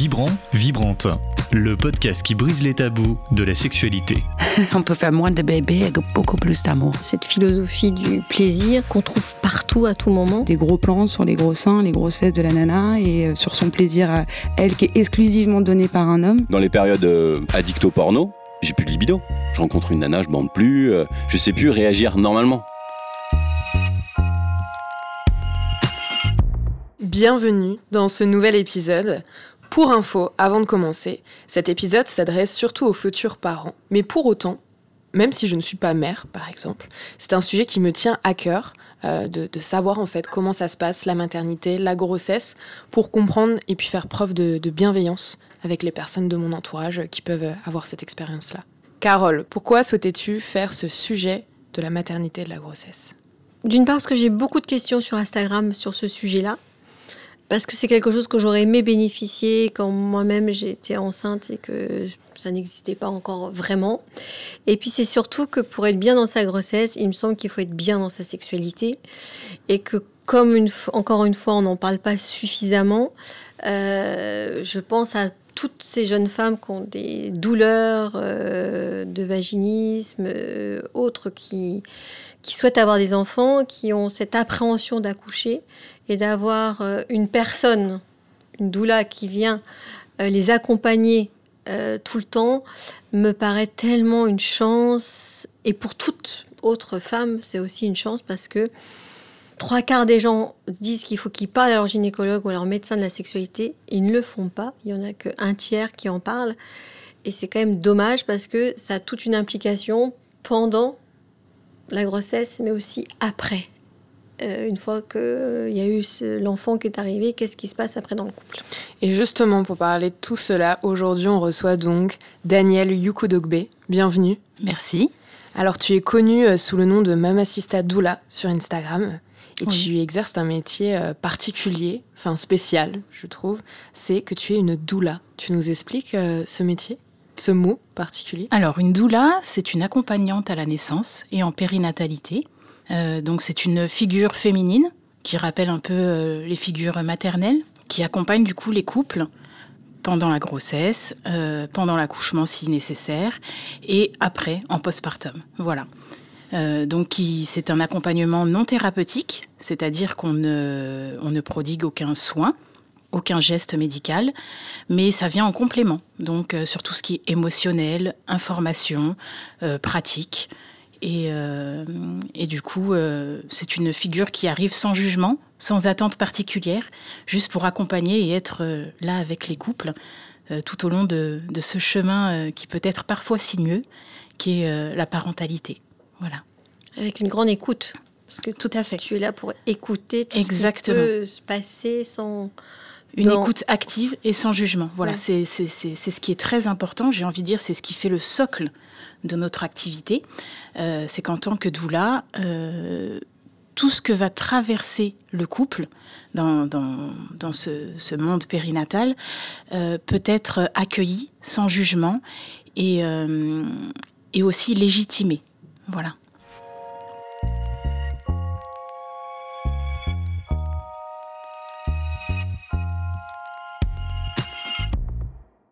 Vibrant, Vibrante, le podcast qui brise les tabous de la sexualité. On peut faire moins de bébés avec beaucoup plus d'amour. Cette philosophie du plaisir qu'on trouve partout à tout moment. Des gros plans sur les gros seins, les grosses fesses de la nana et euh, sur son plaisir à elle qui est exclusivement donné par un homme. Dans les périodes euh, addict au porno, j'ai plus de libido. Je rencontre une nana, je bande plus, euh, je sais plus réagir normalement. Bienvenue dans ce nouvel épisode. Pour info, avant de commencer, cet épisode s'adresse surtout aux futurs parents. Mais pour autant, même si je ne suis pas mère, par exemple, c'est un sujet qui me tient à cœur. euh, de, savoir en fait comment ça se passe, la maternité, la grossesse, pour comprendre et puis faire preuve de, de bienveillance avec les personnes de mon entourage qui peuvent avoir cette expérience-là. Carole, pourquoi souhaitais-tu faire ce sujet de la maternité et de la grossesse? D'une part parce que j'ai beaucoup de questions sur Instagram sur ce sujet-là. Parce que c'est quelque chose que j'aurais aimé bénéficier quand moi-même j'étais enceinte et que ça n'existait pas encore vraiment. Et puis c'est surtout que pour être bien dans sa grossesse, il me semble qu'il faut être bien dans sa sexualité. Et que comme encore une fois on n'en parle pas suffisamment, euh, je pense à toutes ces jeunes femmes qui ont des douleurs euh, de vaginisme, euh, autres qui, qui souhaitent avoir des enfants, qui ont cette appréhension d'accoucher et d'avoir euh, une personne, une doula qui vient euh, les accompagner euh, tout le temps, me paraît tellement une chance. Et pour toute autre femme, c'est aussi une chance parce que trois quarts des gens disent qu'il faut qu'ils parlent à leur gynécologue ou à leur médecin de la sexualité. Ils ne le font pas. Il y en a qu'un tiers qui en parle. Et c'est quand même dommage parce que ça a toute une implication pendant la grossesse, mais aussi après. Euh, une fois qu'il y a eu ce- l'enfant qui est arrivé, qu'est-ce qui se passe après dans le couple? Et justement, pour parler de tout cela, aujourd'hui, on reçoit donc Daniel Yukudogbe. Bienvenue. Merci. Alors, tu es connue euh, sous le nom de Mamacista Doula sur Instagram. Et Oui. tu exerces un métier euh, particulier, enfin spécial, je trouve. C'est que tu es une doula. Tu nous expliques euh, ce métier, ce mot particulier? Alors, une doula, c'est une accompagnante à la naissance et en périnatalité. Euh, donc, c'est une figure féminine qui rappelle un peu euh, les figures maternelles, qui accompagne du coup les couples pendant la grossesse, euh, pendant l'accouchement si nécessaire, et après, en postpartum. Voilà. Donc, c'est un accompagnement non thérapeutique, c'est-à-dire qu'on ne, prodigue aucun soin, aucun geste médical, mais ça vient en complément. Donc, sur tout ce qui est émotionnel, information, pratique. Et, euh, et du coup, euh, c'est une figure qui arrive sans jugement, sans attente particulière, juste pour accompagner et être euh, là avec les couples tout au long de, de ce chemin qui peut être parfois sinueux, qui est la parentalité. Voilà. Avec une grande écoute. Parce que Tout à fait. tu es là pour écouter tout Exactement. ce qui peut se passer sans... Une écoute active et sans jugement. Voilà, Ouais. c'est c'est- c'est- c'est ce qui est très important. J'ai envie de dire, c'est ce qui fait le socle de notre activité. Euh, c'est qu'en tant que doula, euh, tout ce que va traverser le couple dans, dans, dans ce, ce monde périnatal euh, peut être accueilli sans jugement et, et aussi légitimé. Voilà.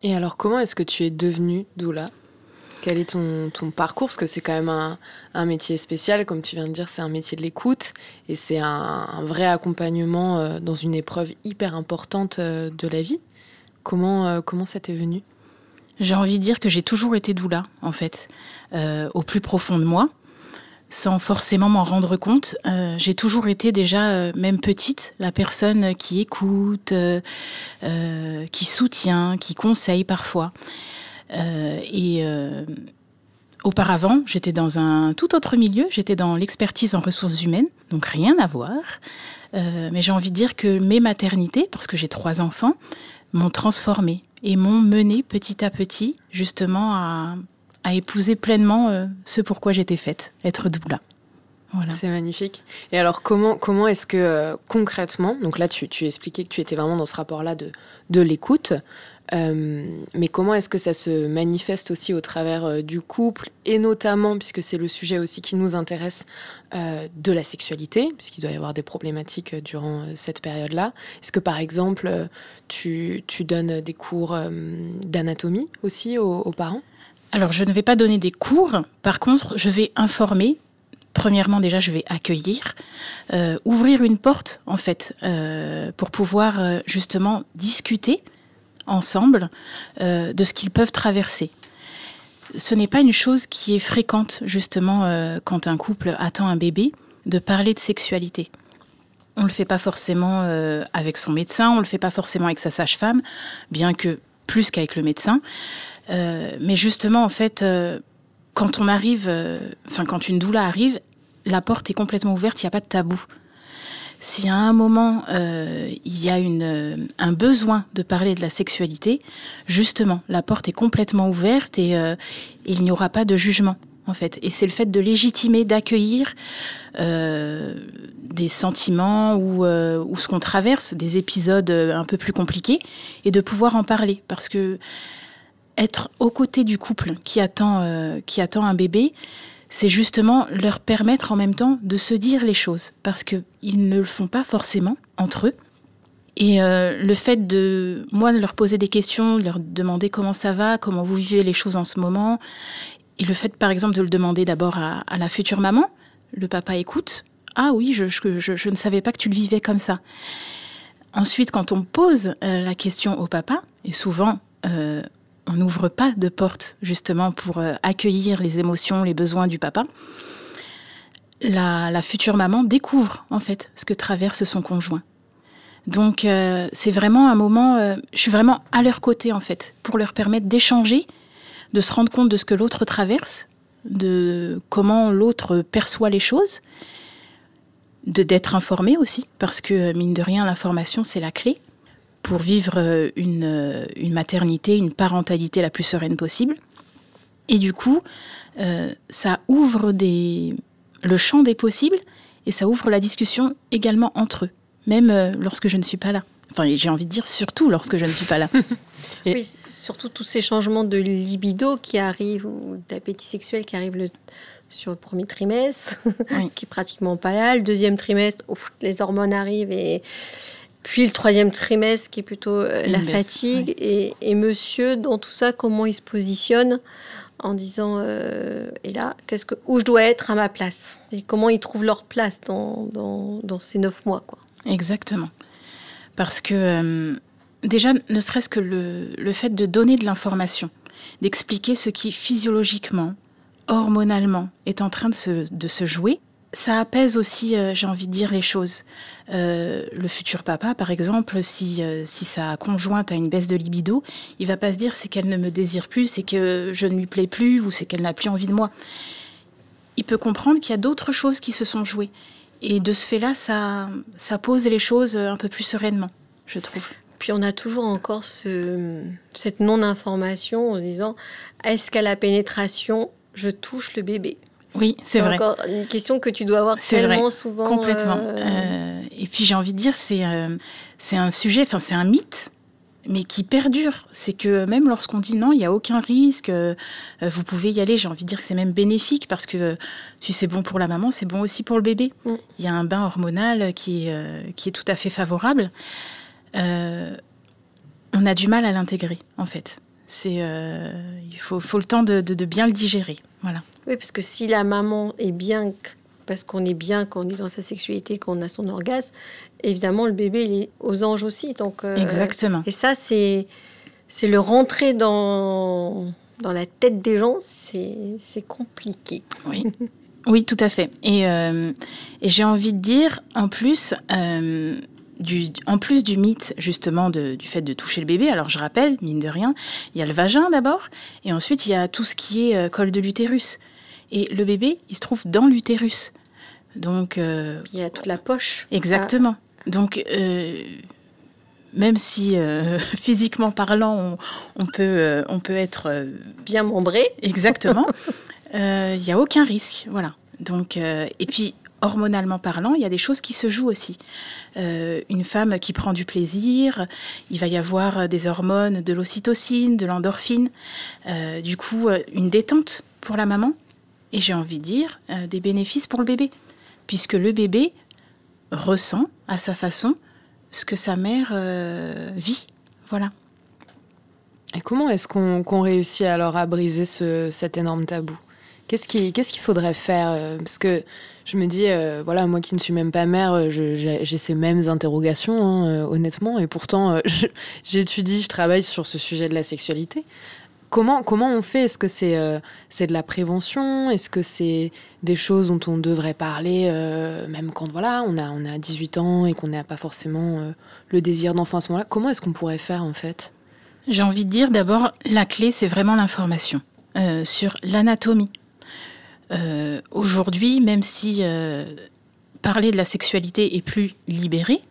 Et alors, comment est-ce que tu es devenue doula? Quel est ton, ton parcours? Parce que c'est quand même un, un métier spécial, comme tu viens de dire, c'est un métier de l'écoute. Et c'est un, vrai accompagnement euh, dans une épreuve hyper importante euh, de la vie. Comment, euh, comment ça t'est venu? J'ai envie de dire que j'ai toujours été doula, en fait, au plus profond de moi, sans forcément m'en rendre compte. Euh, j'ai toujours été déjà, euh, même petite, la personne qui écoute, euh, qui soutient, qui conseille parfois. Et auparavant, j'étais dans un tout autre milieu, j'étais dans l'expertise en ressources humaines, donc rien à voir. Mais j'ai envie de dire que mes maternités, parce que j'ai trois enfants, m'ont transformée et m'ont mené petit à petit justement à, à épouser pleinement euh, ce pourquoi j'étais faite, être doula. C'est magnifique. Et alors, comment, comment est-ce que euh, concrètement, donc là, tu, tu expliquais que tu étais vraiment dans ce rapport-là de, de l'écoute, mais comment est-ce que ça se manifeste aussi au travers du couple et notamment, puisque c'est le sujet aussi qui nous intéresse, de la sexualité, puisqu'il doit y avoir des problématiques durant cette période-là. Est-ce que par exemple, tu, donnes des cours d'anatomie aussi aux parents? Alors, je ne vais pas donner des cours. Par contre, je vais informer. Premièrement, déjà, je vais accueillir, euh, ouvrir une porte, en fait, euh, pour pouvoir euh, justement discuter ensemble de ce qu'ils peuvent traverser. Ce n'est pas une chose qui est fréquente, justement, quand un couple attend un bébé, de parler de sexualité. On ne le fait pas forcément avec son médecin, on ne le fait pas forcément avec sa sage-femme, bien que plus qu'avec le médecin. Euh, mais justement, en fait, euh, quand on arrive, euh, enfin, quand une doula arrive, la porte est complètement ouverte, il n'y a pas de tabou. Si à un moment il y a un besoin de parler de la sexualité, justement, la porte est complètement ouverte et il n'y aura pas de jugement en fait. Et c'est le fait de légitimer, d'accueillir des sentiments ou, ou ce qu'on traverse, des épisodes un peu plus compliqués, et de pouvoir en parler. Parce que être aux côtés du couple qui attend, euh, qui attend un bébé, c'est justement leur permettre en même temps de se dire les choses, parce qu'ils ne le font pas forcément entre eux. Et euh, le fait de, moi, de leur poser des questions, leur demander comment ça va, comment vous vivez les choses en ce moment, et le fait, par exemple, de le demander d'abord à, la future maman, le papa écoute, ah oui, je, je, ne savais pas que tu le vivais comme ça. Ensuite, quand on pose euh, la question au papa, et souvent on n'ouvre pas de porte justement pour euh, accueillir les émotions, les besoins du papa. La, future maman découvre en fait ce que traverse son conjoint. Donc euh, c'est vraiment un moment, euh, je suis vraiment à leur côté en fait, pour leur permettre d'échanger, de se rendre compte de ce que l'autre traverse, de comment l'autre perçoit les choses, de d'être informé aussi, parce que mine de rien l'information c'est la clé pour vivre euh, euh, une, maternité, une parentalité la plus sereine possible. Et du coup, euh, ça ouvre des, le champ des possibles et ça ouvre la discussion également entre eux, même lorsque je ne suis pas là. Enfin, j'ai envie de dire surtout lorsque je ne suis pas là. Oui, surtout tous ces changements de libido qui arrivent, ou d'appétit sexuel qui arrivent sur le premier trimestre, qui est pratiquement pas là. Le deuxième trimestre, les hormones arrivent et puis le troisième trimestre qui est plutôt euh, la fatigue. Et, monsieur, dans tout ça, comment il se positionne en disant euh, et là qu'est-ce que où je dois être à ma place? Et comment ils trouvent leur place dans, dans, ces neuf mois quoi. Exactement. Parce que euh, déjà ne serait-ce que le, le, fait de donner de l'information d'expliquer ce qui physiologiquement hormonalement est en train de se, de se jouer ça apaise aussi, euh, j'ai envie de dire, les choses. Euh, le futur papa, par exemple, si, euh, si sa conjointe a une baisse de libido, il va pas se dire c'est qu'elle ne me désire plus, c'est que je ne lui plais plus ou c'est qu'elle n'a plus envie de moi. Il peut comprendre qu'il y a d'autres choses qui se sont jouées. Et de ce fait-là, ça, ça pose les choses un peu plus sereinement, je trouve. Puis on a toujours encore ce, cette non-information en se disant est-ce qu'à la pénétration, je touche le bébé? Oui, c'est vrai. encore une question que tu dois avoir tellement souvent. Complètement. Euh, euh, et puis j'ai envie de dire, c'est euh, c'est un sujet, enfin c'est un mythe, mais qui perdure. C'est que même lorsqu'on dit non, il n'y a aucun risque, vous pouvez y aller, j'ai envie de dire que c'est même bénéfique parce que si c'est bon pour la maman, c'est bon aussi pour le bébé. Mm. Il y a un bain hormonal qui, qui est tout à fait favorable. on a du mal à l'intégrer, en fait. C'est, il faut, faut, le temps de, de, de bien le digérer. Voilà. Oui, parce que si la maman est bien, parce qu'on est bien quand on est dans sa sexualité, qu'on a son orgasme, évidemment, le bébé, il est aux anges aussi. Donc, euh, Exactement. Et ça, c'est, c'est le rentrer dans, dans la tête des gens, c'est, compliqué. Oui. Oui, tout à fait. Et, euh, et j'ai envie de dire, en plus, euh, du, en plus du mythe justement du fait de toucher le bébé, alors je rappelle, mine de rien, il y a le vagin d'abord, et ensuite il y a tout ce qui est col de l'utérus. Et le bébé, il se trouve dans l'utérus. Donc. Euh, il y a toute la poche. Exactement. Donc. Euh, même si euh, physiquement parlant, on, peut, on peut être bien membré. Exactement. Il n'y a aucun risque, voilà. Donc, et puis hormonalement parlant, il y a des choses qui se jouent aussi. Euh, une femme qui prend du plaisir, il va y avoir des hormones, de l'ocytocine, de l'endorphine, euh, du coup une détente pour la maman, et j'ai envie de dire des bénéfices pour le bébé, puisque le bébé ressent à sa façon ce que sa mère vit. Voilà. Et comment est-ce qu'on réussit alors à briser ce, cet énorme tabou? Qu'est-ce qu'il qu'il faudrait faire euh, Parce que je me dis, euh, voilà, moi qui ne suis même pas mère, euh, j'ai ces mêmes interrogations, hein, honnêtement, et pourtant j'étudie, je, travaille sur ce sujet de la sexualité. Comment, comment on fait? Est-ce que c'est c'est de la prévention? Est-ce que c'est des choses dont on devrait parler même quand voilà, on, a, on a 18 ans et qu'on n'a pas forcément le désir d'enfant à ce moment-là? Comment est-ce qu'on pourrait faire en fait? J'ai envie de dire d'abord, la clé, c'est vraiment l'information sur l'anatomie euh, aujourd'hui, même si euh, parler de la sexualité est plus libéré,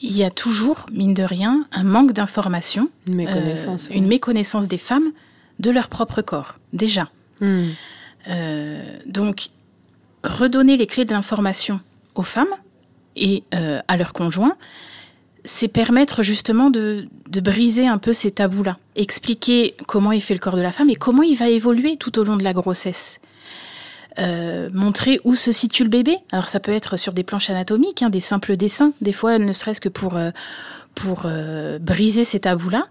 il y a toujours, mine de rien, un manque d'information, une méconnaissance, euh, une méconnaissance des femmes de leur propre corps, déjà. Hmm. donc, redonner les clés de l'information aux femmes et à leurs conjoints, c'est permettre justement de, de, briser un peu ces tabous-là. Expliquer comment il fait le corps de la femme et comment il va évoluer tout au long de la grossesse. Euh, montrer où se situe le bébé. Alors ça peut être sur des planches anatomiques, hein, des simples dessins, des fois ne serait-ce que pour, euh, pour euh, briser ces tabous-là,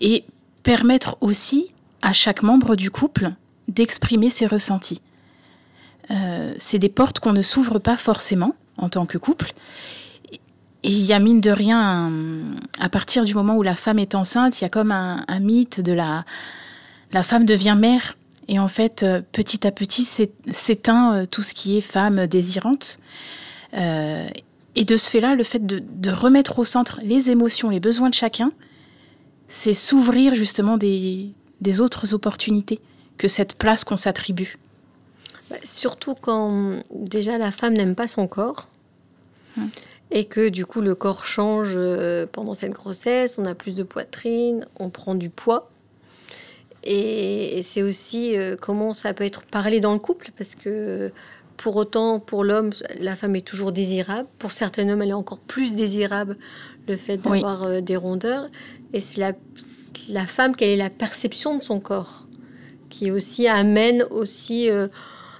et permettre aussi à chaque membre du couple d'exprimer ses ressentis. c'est des portes qu'on ne s'ouvre pas forcément en tant que couple. Et il y a mine de rien, à partir du moment où la femme est enceinte, il y a comme un, un mythe de la, la femme devient mère et en fait, euh, petit à petit, s'éteint euh, tout ce qui est femme désirante. Euh, et de ce fait-là, le fait de, remettre au centre les émotions, les besoins de chacun, c'est s'ouvrir justement des, autres opportunités que cette place qu'on s'attribue. Bah, surtout quand déjà la femme n'aime pas son corps. Hum. Et que du coup le corps change pendant cette grossesse, on a plus de poitrine, on prend du poids. Et, c'est aussi euh, comment ça peut être parlé dans le couple, parce que pour autant, pour l'homme, la femme est toujours désirable. Pour certains hommes, elle est encore plus désirable, le fait d'avoir euh, des rondeurs. Et c'est la, la, femme, quelle est la perception de son corps, qui aussi amène aussi euh,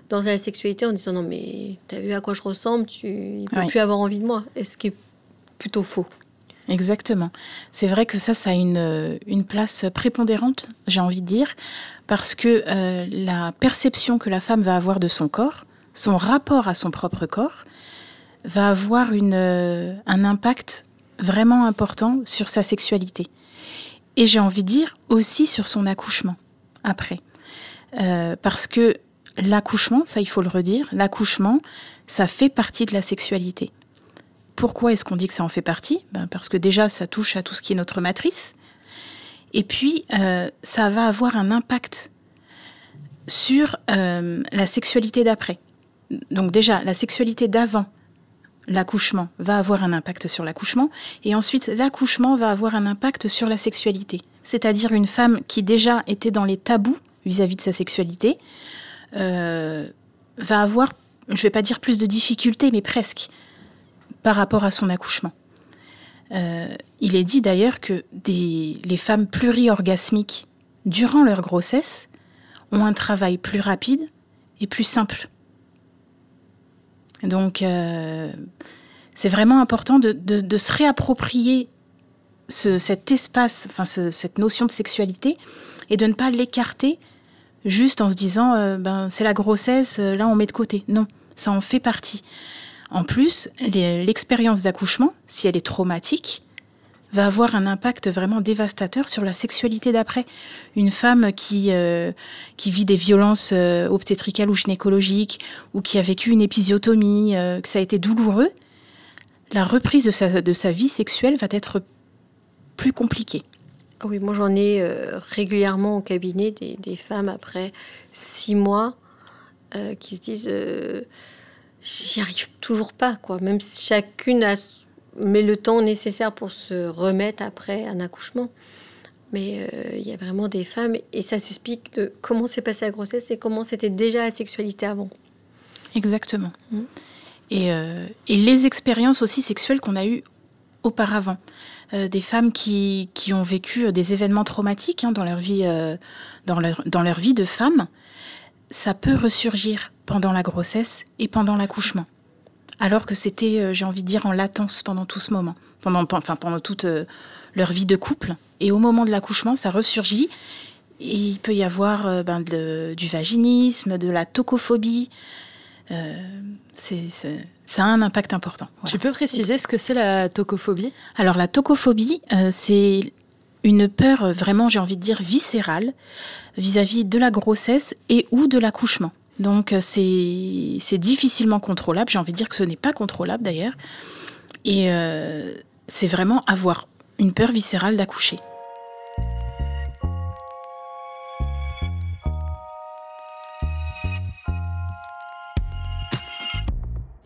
dans la sexualité en disant non mais t'as vu à quoi je ressemble, tu ne peux plus avoir envie de moi. Et ce qui est plutôt faux. Exactement. C'est vrai que ça, ça a une, une place prépondérante, j'ai envie de dire, parce que euh, la perception que la femme va avoir de son corps, son rapport à son propre corps, va avoir euh, un impact vraiment important sur sa sexualité. Et j'ai envie de dire aussi sur son accouchement, après. Euh, parce que l'accouchement, ça il faut le redire, l'accouchement, ça fait partie de la sexualité. Pourquoi est-ce qu'on dit que ça en fait partie? Ben Parce que déjà, ça touche à tout ce qui est notre matrice. Et puis, euh, ça va avoir un impact sur euh, la sexualité d'après. Donc déjà, la sexualité d'avant l'accouchement va avoir un impact sur l'accouchement, et ensuite l'accouchement va avoir un impact sur la sexualité. C'est-à-dire une femme qui déjà était dans les tabous vis-à-vis de sa sexualité euh, va avoir, je ne vais pas dire plus de difficultés, mais presque, par rapport à son accouchement. Euh, il est dit d'ailleurs que les femmes pluriorgasmiques, durant leur grossesse, ont un travail plus rapide et plus simple. Donc, euh, c'est vraiment important de, se réapproprier cet espace, enfin cette notion de sexualité, et de ne pas l'écarter juste en se disant, euh, ben, c'est la grossesse, là on met de côté. Non, ça en fait partie. En plus, l'expérience d'accouchement, si elle est traumatique, va avoir un impact vraiment dévastateur sur la sexualité d'après. Une femme qui, euh, qui vit des violences euh, obstétricales ou gynécologiques, ou qui a vécu une épisiotomie, euh, que ça a été douloureux, la reprise de sa, de sa vie sexuelle va être plus compliquée. Oui, moi j'en ai régulièrement au cabinet des, des, femmes après six mois qui se disent j'y arrive toujours pas, quoi. Même si chacune a, met le temps nécessaire pour se remettre après un accouchement. Mais euh, il y a vraiment des femmes, et ça s'explique de comment s'est passée la grossesse et comment c'était déjà la sexualité avant. Exactement. Mm. Et, euh, et les expériences aussi sexuelles qu'on a eues auparavant. Euh, des femmes qui, qui ont vécu des événements traumatiques hein, dans, leur vie, dans, leur, dans leur vie de femme, ça peut ressurgir pendant la grossesse et pendant l'accouchement. Alors que c'était, euh, j'ai envie de dire, en latence pendant tout ce moment, pendant, enfin, pendant toute euh, leur vie de couple. Et au moment de l'accouchement, ça ressurgit. Et il peut y avoir euh, ben, de- du vaginisme, de la tocophobie. Euh, c'est- ça a un impact important. voilà. Tu peux préciser ce que c'est la tocophobie? Alors la tocophobie, euh, c'est une peur euh, vraiment, j'ai envie de dire, viscérale vis-à-vis de la grossesse et ou de l'accouchement. Donc euh, c'est difficilement contrôlable. J'ai envie de dire que ce n'est pas contrôlable d'ailleurs. Et euh, c'est vraiment avoir une peur viscérale d'accoucher.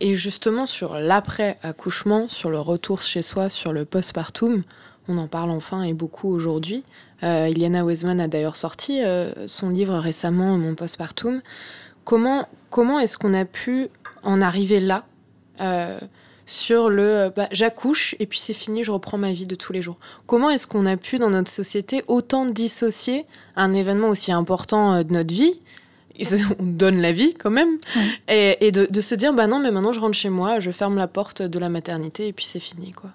Et justement, sur l'après-accouchement, sur le retour chez soi, sur le postpartum, on en parle enfin et beaucoup aujourd'hui. Euh, Iliana Weisman a d'ailleurs sorti euh, son livre récemment, Mon postpartum. Comment, comment est-ce qu'on a pu en arriver là euh, sur le euh, bah, j'accouche et puis c'est fini, je reprends ma vie de tous les jours Comment est-ce qu'on a pu, dans notre société, autant dissocier un événement aussi important de notre vie? On donne la vie quand même, et de, de se dire bah non mais maintenant je rentre chez moi, je ferme la porte de la maternité et puis c'est fini quoi.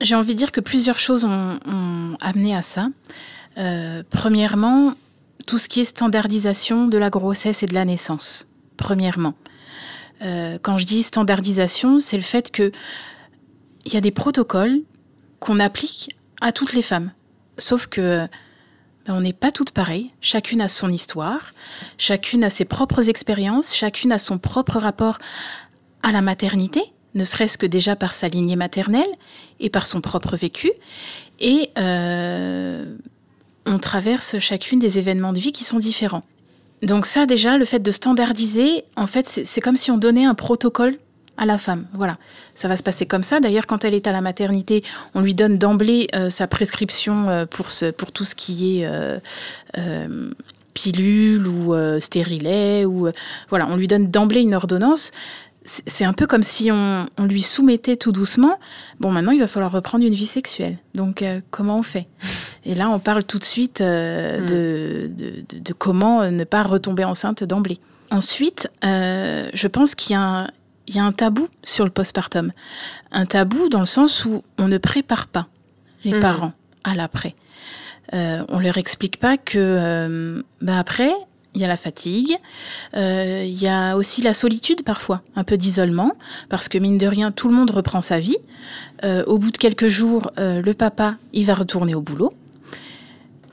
J'ai envie de dire que plusieurs choses ont, amené à ça. Euh, premièrement, tout ce qui est standardisation de la grossesse et de la naissance. Premièrement. Euh, quand je dis standardisation, c'est le fait que il y a des protocoles qu'on applique à toutes les femmes. Sauf que ben, on n'est pas toutes pareilles. Chacune a son histoire, chacune a ses propres expériences, chacune a son propre rapport à la maternité, ne serait-ce que déjà par sa lignée maternelle et par son propre vécu. Et euh, on traverse chacune des événements de vie qui sont différents. Donc ça déjà, le fait de standardiser, en fait, c'est comme si on donnait un protocole à la femme. Voilà, ça va se passer comme ça. D'ailleurs, quand elle est à la maternité, on lui donne d'emblée euh, sa prescription euh, pour, tout ce qui est euh, pilule ou stérilet. Ou, voilà, on lui donne d'emblée une ordonnance. C'est un peu comme si on, on lui soumettait tout doucement. Bon, maintenant, il va falloir reprendre une vie sexuelle. Donc, euh, comment on fait? Et là, on parle tout de suite euh, Mm. de, de- de- de comment euh, ne pas retomber enceinte d'emblée. Ensuite, euh, je pense qu'il y a un, il y a un tabou sur le postpartum. Un tabou dans le sens où on ne prépare pas les Mhm. parents à l'après. Euh, on leur explique pas que bah après, il y a la fatigue, euh, il y a aussi la solitude parfois, un peu d'isolement, parce que mine de rien, tout le monde reprend sa vie. Euh, au bout de quelques jours, euh, le papa, il va retourner au boulot.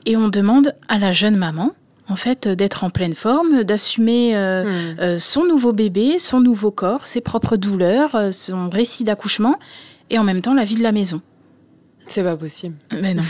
Et on demande à la jeune maman, en fait, euh, d'être en pleine forme, d'assumer euh, Hmm. euh, son nouveau bébé, son nouveau corps, ses propres douleurs, euh, son récit d'accouchement, et en même temps la vie de la maison. C'est pas possible. Mais non,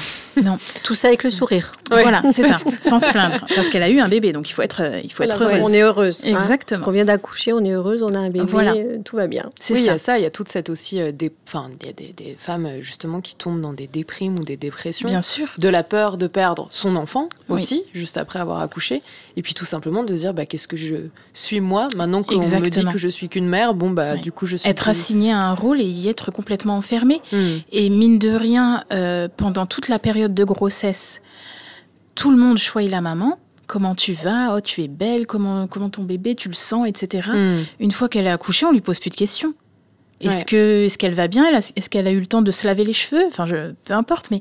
non. Tout ça avec le sourire. Ouais. Voilà, c'est ça, sans se plaindre, parce qu'elle a eu un bébé, donc il faut être, il faut être heureuse. On est heureuse. hein. Exactement. Parce qu'on vient d'accoucher, on est heureuse, on a un bébé, Voilà. euh, tout va bien. C'est Oui, il y ça. a ça, il y a toute cette aussi euh, des, enfin, il y a des, des femmes euh, justement qui tombent dans des déprimes ou des dépressions. Bien sûr. De la peur de perdre son enfant Oui. aussi, juste après avoir accouché. Et puis tout simplement de se dire, bah, qu'est-ce que je suis moi Maintenant qu'on me dit que je suis qu'une mère, bon, bah, Ouais. du coup, je suis. Être plus- assigné à un rôle et y être complètement enfermé. Hmm. Et mine de rien, euh, pendant toute la période de grossesse, tout le monde choisit la maman. Comment tu vas? Oh, tu es belle. Comment, comment ton bébé, tu le sens, etc. Hmm. Une fois qu'elle est accouchée, on lui pose plus de questions. Est-ce Ouais. que est-ce qu'elle va bien? A- Est-ce qu'elle a eu le temps de se laver les cheveux? Enfin, je, peu importe, mais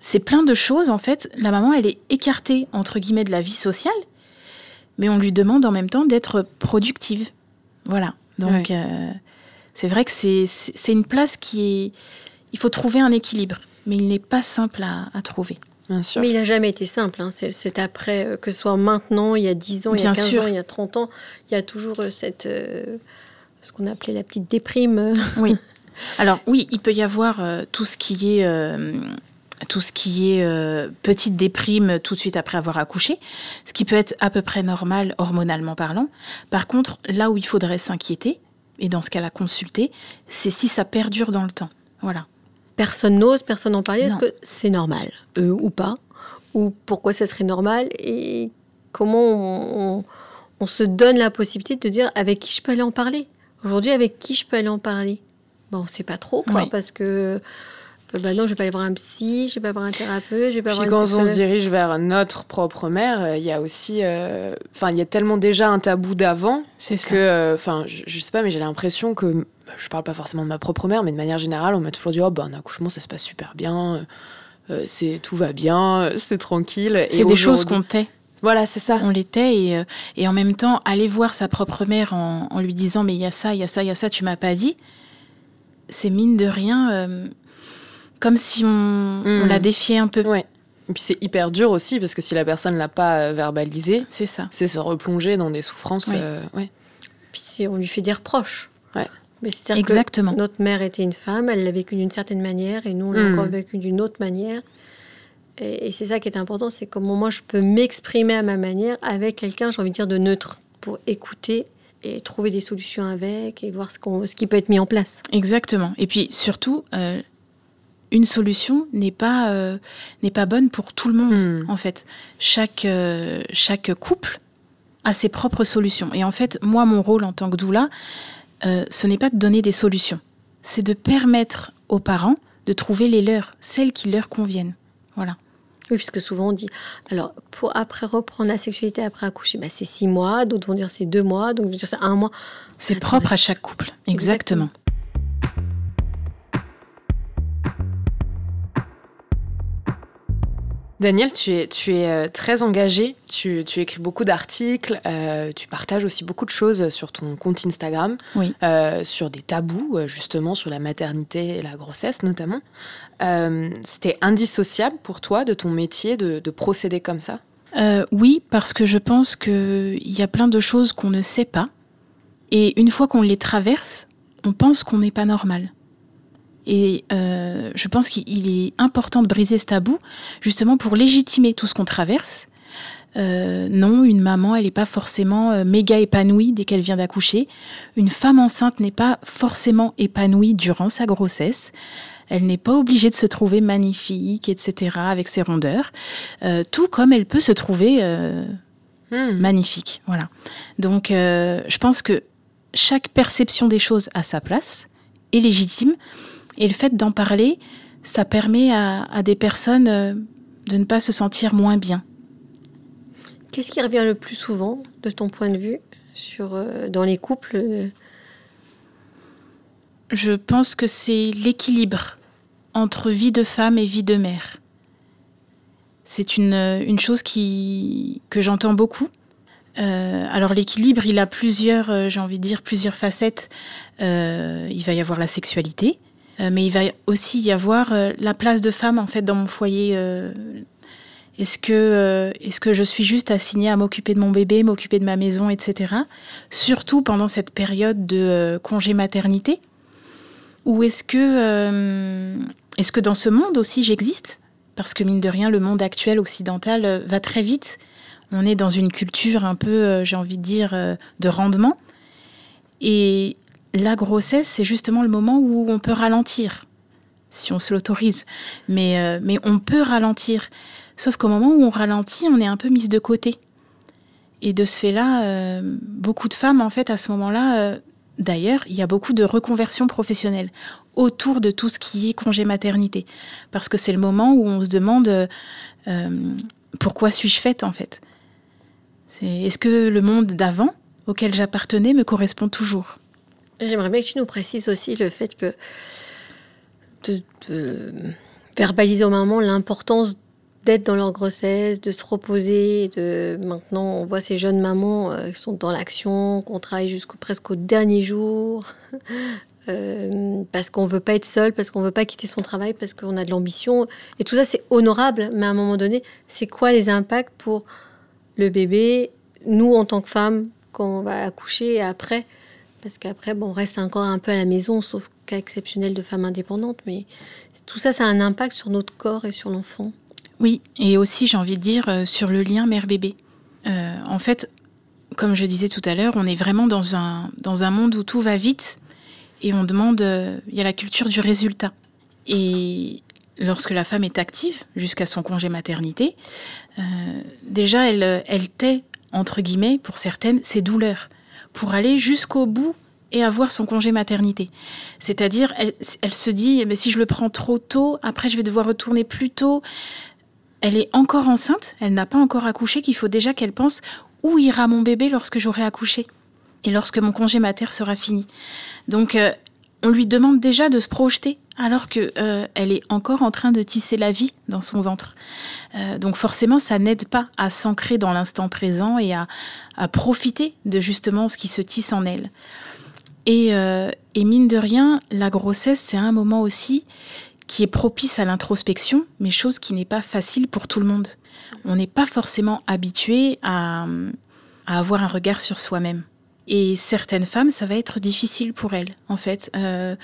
c'est plein de choses. En fait, la maman, elle est écartée entre guillemets de la vie sociale, mais on lui demande en même temps d'être productive. Voilà. Donc, euh, c'est vrai que c'est une place qui est. Il faut trouver un équilibre, mais il n'est pas simple à, à trouver. Bien sûr. Mais il n'a jamais été simple. hein. C'est c'est après, euh, que ce soit maintenant, il y a 10 ans, il y a 15 sûr. ans, il y a 30 ans, il y a toujours euh, cette. euh, ce qu'on appelait la petite déprime. Oui. Alors oui, il peut y avoir euh, tout ce qui est euh, tout ce qui est euh, petite déprime tout de suite après avoir accouché, ce qui peut être à peu près normal hormonalement parlant. Par contre, là où il faudrait s'inquiéter, et dans ce cas-là consulter, c'est si ça perdure dans le temps. Voilà. Personne n'ose, personne n'en parlait. Est-ce que c'est normal euh, ou pas? Ou pourquoi ça serait normal? Et comment on, on- on se donne la possibilité de dire avec qui je peux aller en parler? Aujourd'hui, avec qui je peux aller en parler? Bon, on sait pas trop, quoi, Oui. parce que euh, bah non, je vais pas aller voir un psy, je vais pas voir un thérapeute, je vais pas Puis voir quand on se dirige vers notre propre mère, euh, il y a aussi, euh, enfin, il y a tellement déjà un tabou d'avant que, euh, enfin, je, je sais pas, mais j'ai l'impression que, je parle pas forcément de ma propre mère, mais de manière générale, on m'a toujours dit, oh, bah, un accouchement, ça se passe super bien, euh, c'est tout va bien, euh, c'est tranquille. C'est des choses qu'on tait. Voilà, c'est ça. On les tait et, euh, et en même temps, aller voir sa propre mère en, en lui disant Mais il y a ça, il y a ça, il y a ça, tu m'as pas dit. C'est mine de rien euh, comme si on, on Mm. la défiait un peu. Ouais. Et puis c'est hyper dur aussi parce que si la personne l'a pas euh, verbalisé, C'est ça. c'est se replonger dans des souffrances. Oui. euh, ouais. Puis on lui fait des reproches. Ouais. Mais c'est-à-dire que Exactement. notre mère était une femme, elle l'a vécu d'une certaine manière et nous on l'a Mm. encore vécu d'une autre manière. Et, et c'est ça qui est important, c'est comment moi je peux m'exprimer à ma manière avec quelqu'un, j'ai envie de dire, de neutre, pour écouter et trouver des solutions avec et voir ce, qu'on- ce qui peut être mis en place. Exactement. Et puis surtout, euh, une solution n'est pas, euh, n'est pas bonne pour tout le monde, Mm. en fait. Chaque, euh, chaque couple a ses propres solutions. Et en fait, moi, mon rôle en tant que doula, euh, ce n'est pas de donner des solutions. C'est de permettre aux parents de trouver les leurs, celles qui leur conviennent. Voilà. Oui, puisque souvent on dit, alors pour après reprendre la sexualité après accoucher, bah, c'est six mois, d'autres vont dire c'est deux mois, donc je veux dire c'est un mois. C'est propre à chaque couple. Exactement. Daniel, tu es, tu es euh, très engagé, tu, tu écris beaucoup d'articles, euh, tu partages aussi beaucoup de choses sur ton compte Instagram, Oui. euh, sur des tabous, justement, sur la maternité et la grossesse notamment. Euh, C'était indissociable pour toi de ton métier de, de procéder comme ça? Oui, parce que je pense qu'il y a plein de choses qu'on ne sait pas. Et une fois qu'on les traverse, on pense qu'on n'est pas normal. Et euh, je pense qu'il est important de briser ce tabou, justement pour légitimer tout ce qu'on traverse. Euh, non, une maman, elle n'est pas forcément euh, méga épanouie dès qu'elle vient d'accoucher. Une femme enceinte n'est pas forcément épanouie durant sa grossesse. Elle n'est pas obligée de se trouver magnifique, etc., avec ses rondeurs. Euh, tout comme elle peut se trouver Hmm. magnifique. Voilà. Donc, je pense que chaque perception des choses a sa place, est légitime, et le fait d'en parler, ça permet à, à des personnes euh, de ne pas se sentir moins bien. Qu'est-ce qui revient le plus souvent, de ton point de vue, sur, euh, dans les couples euh, Je pense que c'est l'équilibre entre vie de femme et vie de mère. C'est une, une chose qui, que j'entends beaucoup. Euh, alors l'équilibre, il a plusieurs, j'ai envie de dire, plusieurs facettes. Euh, il va y avoir la sexualité, mais il va aussi y avoir euh, la place de femme en fait dans mon foyer. euh, est-ce que, euh, est-ce que je suis juste assignée à m'occuper de mon bébé, m'occuper de ma maison, etc. Surtout pendant cette période de euh, congé maternité? Ou est-ce que, euh, est-ce que dans ce monde aussi j'existe? Parce que mine de rien, le monde actuel occidental euh, va très vite. On est dans une culture un peu, euh, j'ai envie de dire, euh, de rendement. Et la grossesse, c'est justement le moment où on peut ralentir, si on se l'autorise. Mais, euh, mais on peut ralentir. Sauf qu'au moment où on ralentit, on est un peu mise de côté. Et de ce fait-là, euh, beaucoup de femmes, en fait, à ce moment-là, euh, d'ailleurs, il y a beaucoup de reconversions professionnelles autour de tout ce qui est congé maternité. Parce que c'est le moment où on se demande pourquoi suis-je faite, en fait? Est-ce que le monde d'avant, auquel j'appartenais, me correspond toujours? J'aimerais bien que tu nous précises aussi le fait que de, verbaliser aux mamans l'importance d'être dans leur grossesse, de se reposer. De maintenant, on voit ces jeunes mamans euh, qui sont dans l'action, qu'on travaille jusqu'au presque au dernier jour, euh, parce qu'on veut pas être seul, parce qu'on veut pas quitter son travail, parce qu'on a de l'ambition. Et tout ça, c'est honorable. Mais à un moment donné, c'est quoi les impacts pour le bébé, nous en tant que femmes, quand on va accoucher et après? Parce qu'après, bon, on reste encore un peu à la maison, sauf cas exceptionnel de femmes indépendantes, mais tout ça, ça a un impact sur notre corps et sur l'enfant. Oui, et aussi, j'ai envie de dire, euh, sur le lien mère-bébé. Euh, en fait, comme je disais tout à l'heure, on est vraiment dans un, dans un monde où tout va vite et on demande, euh, il y a la culture du résultat. Et lorsque la femme est active jusqu'à son congé maternité, déjà, elle, elle tait entre guillemets, pour certaines, ses douleurs, pour aller jusqu'au bout et avoir son congé maternité. C'est-à-dire, elle, se dit, mais si je le prends trop tôt, après je vais devoir retourner plus tôt. Elle est encore enceinte, elle n'a pas encore accouché, qu'il faut déjà qu'elle pense où ira mon bébé lorsque j'aurai accouché et lorsque mon congé mater sera fini. Donc, euh, on lui demande déjà de se projeter alors qu'elle euh, est encore en train de tisser la vie dans son ventre. Euh, donc forcément, ça n'aide pas à s'ancrer dans l'instant présent et à, profiter de justement ce qui se tisse en elle. Euh, et, mine de rien, la grossesse, c'est un moment aussi qui est propice à l'introspection, mais chose qui n'est pas facile pour tout le monde. On n'est pas forcément habitué à avoir un regard sur soi-même. Et certaines femmes, ça va être difficile pour elles, en fait, euh,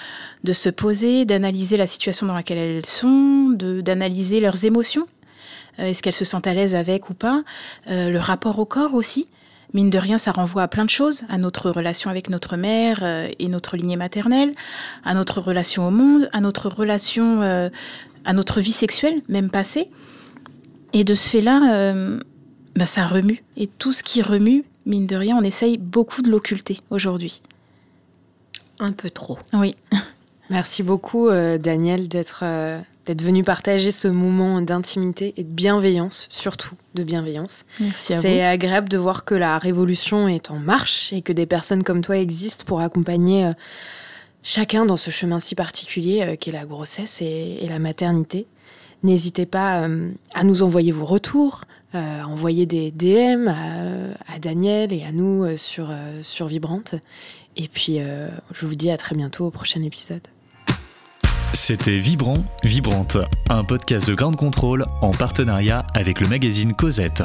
de se poser, d'analyser la situation dans laquelle elles sont, d'analyser leurs émotions. Euh, est-ce qu'elles se sentent à l'aise avec ou pas? Euh, Le rapport au corps aussi. Mine de rien, ça renvoie à plein de choses, à notre relation avec notre mère et notre lignée maternelle, à notre relation au monde, à notre relation, à notre vie sexuelle, même passée. Et de ce fait-là, bah, ça remue. Et tout ce qui remue, mine de rien, on essaye beaucoup de l'occulter aujourd'hui. Un peu trop. Oui. Merci beaucoup, euh, Daniel, d'être euh, venu partager ce moment d'intimité et de bienveillance, surtout de bienveillance. Merci à vous. C'est agréable de voir que la révolution est en marche et que des personnes comme toi existent pour accompagner euh, chacun dans ce chemin si particulier qu'est la grossesse et la maternité. N'hésitez pas à nous envoyer vos retours, euh, envoyer des DM à, Daniel et à nous euh, sur, euh, sur Vibrante. Et puis, je vous dis à très bientôt au prochain épisode. C'était Vibrant, Vibrante, un podcast de grande contrôle en partenariat avec le magazine Cosette.